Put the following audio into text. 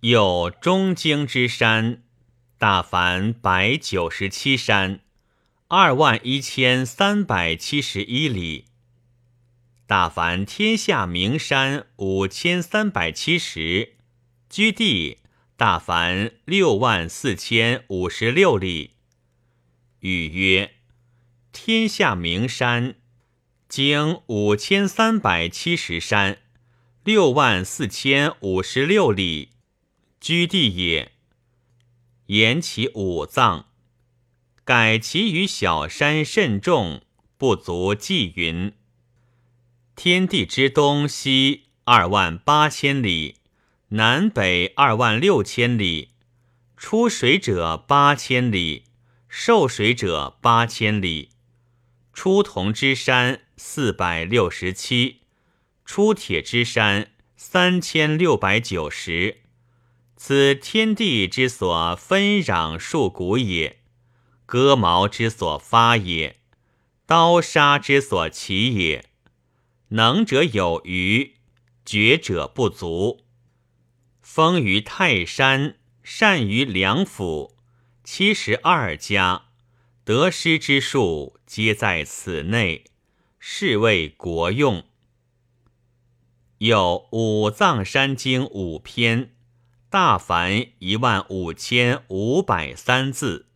有中京之山，大凡百九十七山，二万一千三百七十一里。大凡天下名山五千三百七十，居地大凡六万四千五十六里。语曰：天下名山，经五千三百七十山，六万四千五十六里。居地也，言其五脏，改其余小山甚众，不足计云。天地之东西二万八千里，南北二万六千里，出水者八千里，受水者八千里。出铜之山四百六十七，出铁之山三千六百九十。此天地之所分壤数谷也，割毛之所发也，刀杀之所起也。能者有余，绝者不足。封于泰山，善于良府，七十二家，得失之数皆在此内，是谓国用。有五藏山经五篇。大凡一万五千五百三字。